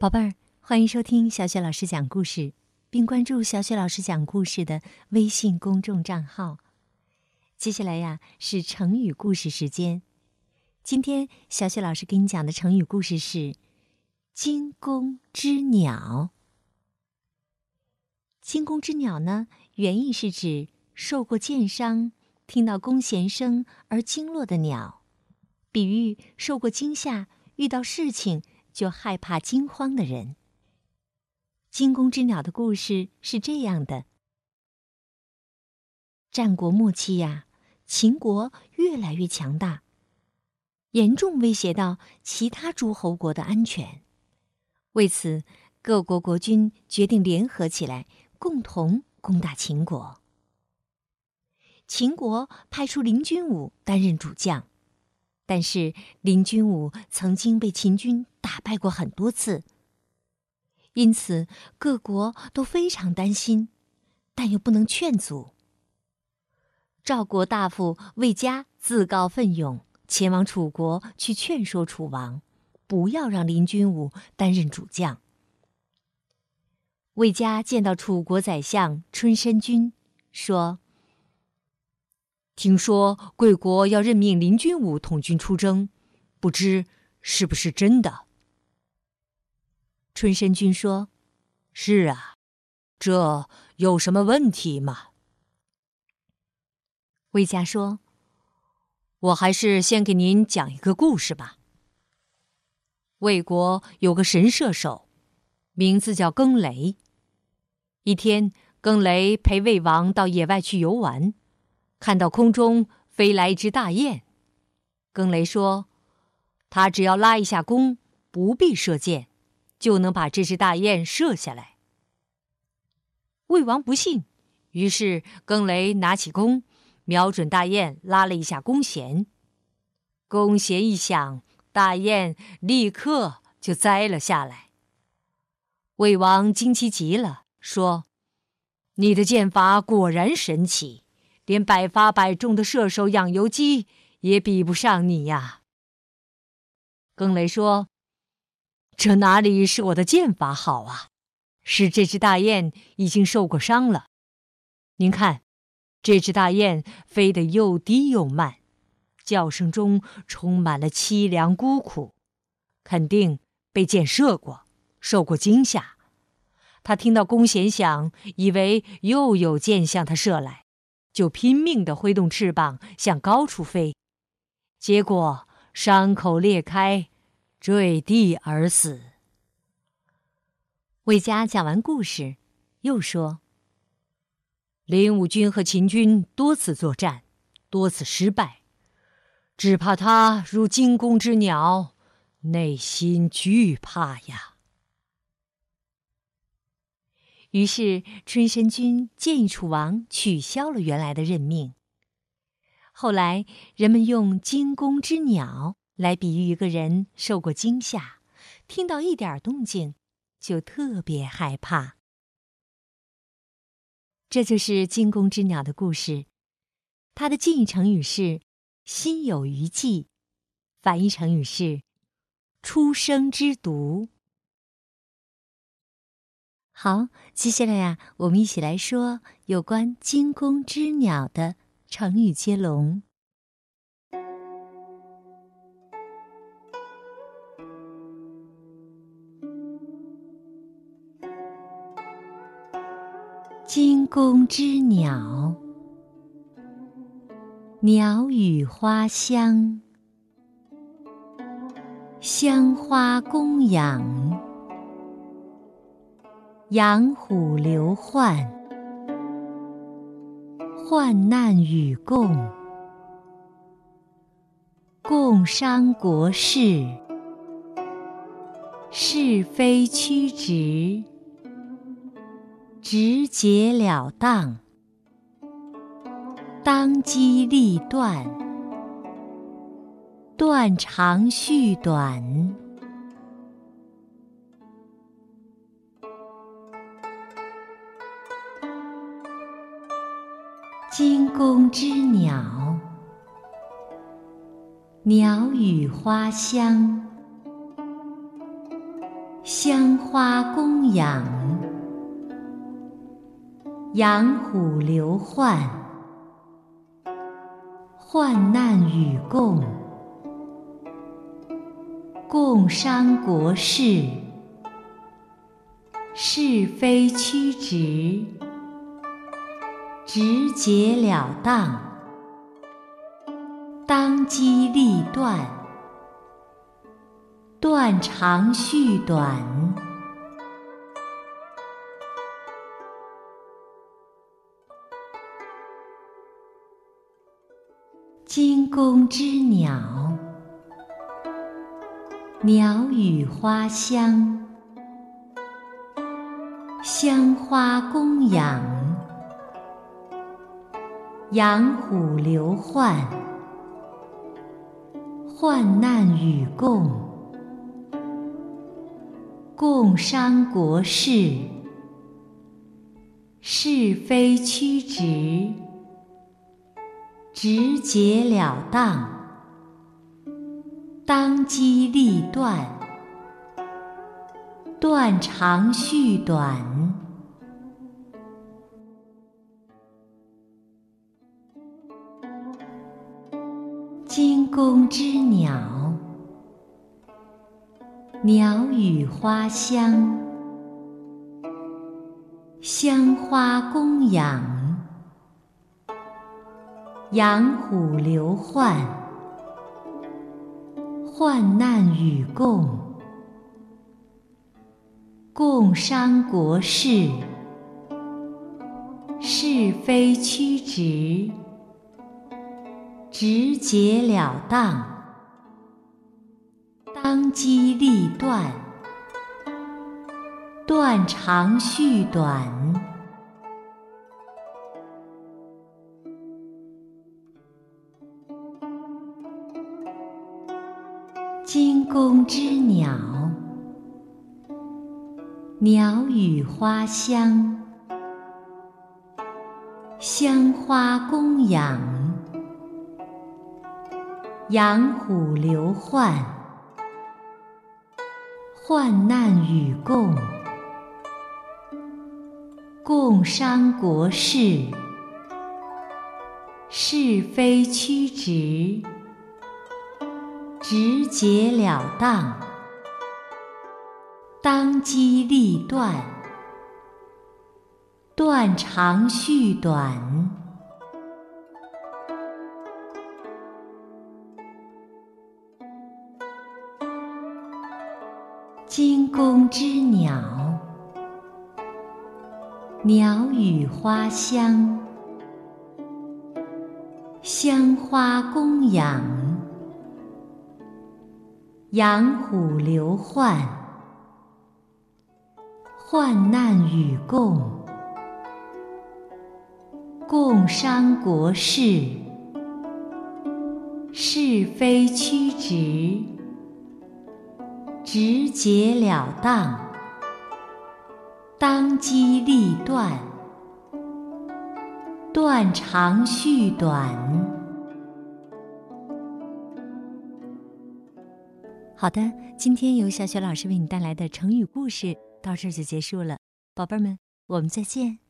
宝贝儿，欢迎收听小雪老师讲故事，并关注小雪老师讲故事的微信公众账号。接下来呀是成语故事时间。今天小雪老师给你讲的成语故事是“惊弓之鸟”。惊弓之鸟呢，原意是指受过箭伤、听到弓弦声而惊落的鸟，比喻受过惊吓、遇到事情。就害怕惊慌的人。惊弓之鸟的故事是这样的：战国末期呀，秦国越来越强大，严重威胁到其他诸侯国的安全。为此，各国国君决定联合起来，共同攻打秦国。秦国派出林军武担任主将。但是林军武曾经被秦军打败过很多次，因此各国都非常担心，但又不能劝阻。赵国大夫魏嘉自告奋勇前往楚国去劝说楚王，不要让林军武担任主将。魏嘉见到楚国宰相春申君，说。听说贵国要任命林军武统军出征，不知是不是真的？春申君说：“是啊，这有什么问题吗？”魏家说：“我还是先给您讲一个故事吧。魏国有个神射手，名字叫更雷。一天，更雷陪魏王到野外去游玩。”看到空中飞来一只大雁，更雷说：“他只要拉一下弓，不必射箭，就能把这只大雁射下来。”魏王不信，于是更雷拿起弓，瞄准大雁，拉了一下弓弦。弓弦一响，大雁立刻就栽了下来。魏王惊奇极了，说：“你的箭法果然神奇。”连百发百中的射手养由基也比不上你呀。更雷说：“这哪里是我的剑法好啊？是这只大雁已经受过伤了。您看，这只大雁飞得又低又慢，叫声中充满了凄凉孤苦，肯定被箭射过，受过惊吓。他听到弓弦响，以为又有箭向他射来。”就拼命的挥动翅膀向高处飞，结果伤口裂开，坠地而死。魏家讲完故事，又说：“林武军和秦军多次作战，多次失败，只怕他如惊弓之鸟，内心惧怕呀。”于是，春申君建议楚王取消了原来的任命。后来，人们用“惊弓之鸟”来比喻一个人受过惊吓，听到一点动静就特别害怕。这就是“惊弓之鸟”的故事。它的近义成语是“心有余悸”，反义成语是“初生之犊”。好，接下来呀，我们一起来说有关“惊弓之鸟”的成语接龙。惊弓之鸟，鸟语花香，香花供养。养虎留患，患难与共，共商国事，是非曲直，直截了当，当机立断，断长续短。惊弓之鸟，鸟语花香，香花供养，养虎留患，患难与共，共商国事，是非曲直，直截了当，当机立断。断长续短，惊弓之鸟，鸟语花香，香花供养，养虎留患，患难与共。共商国事，是非曲直，直截了当，当机立断，断长续短，惊弓之鸟。鸟语花香，香花供养，养虎留患，患难与共，共商国事，是非曲直，直截了当。当机立断，断长续短，惊弓之鸟，鸟语花香，香花供养，养虎留患。患难与共，共商国事，是非曲直，直截了当，当机立断，断长续短。惊弓之鸟，鸟语花香，香花供养，养虎留患，患难与共，共商国事，是非曲直。直截了当，当机立断，断长续短。好的，今天由小雪老师为你带来的成语故事到这就结束了，宝贝儿们，我们再见。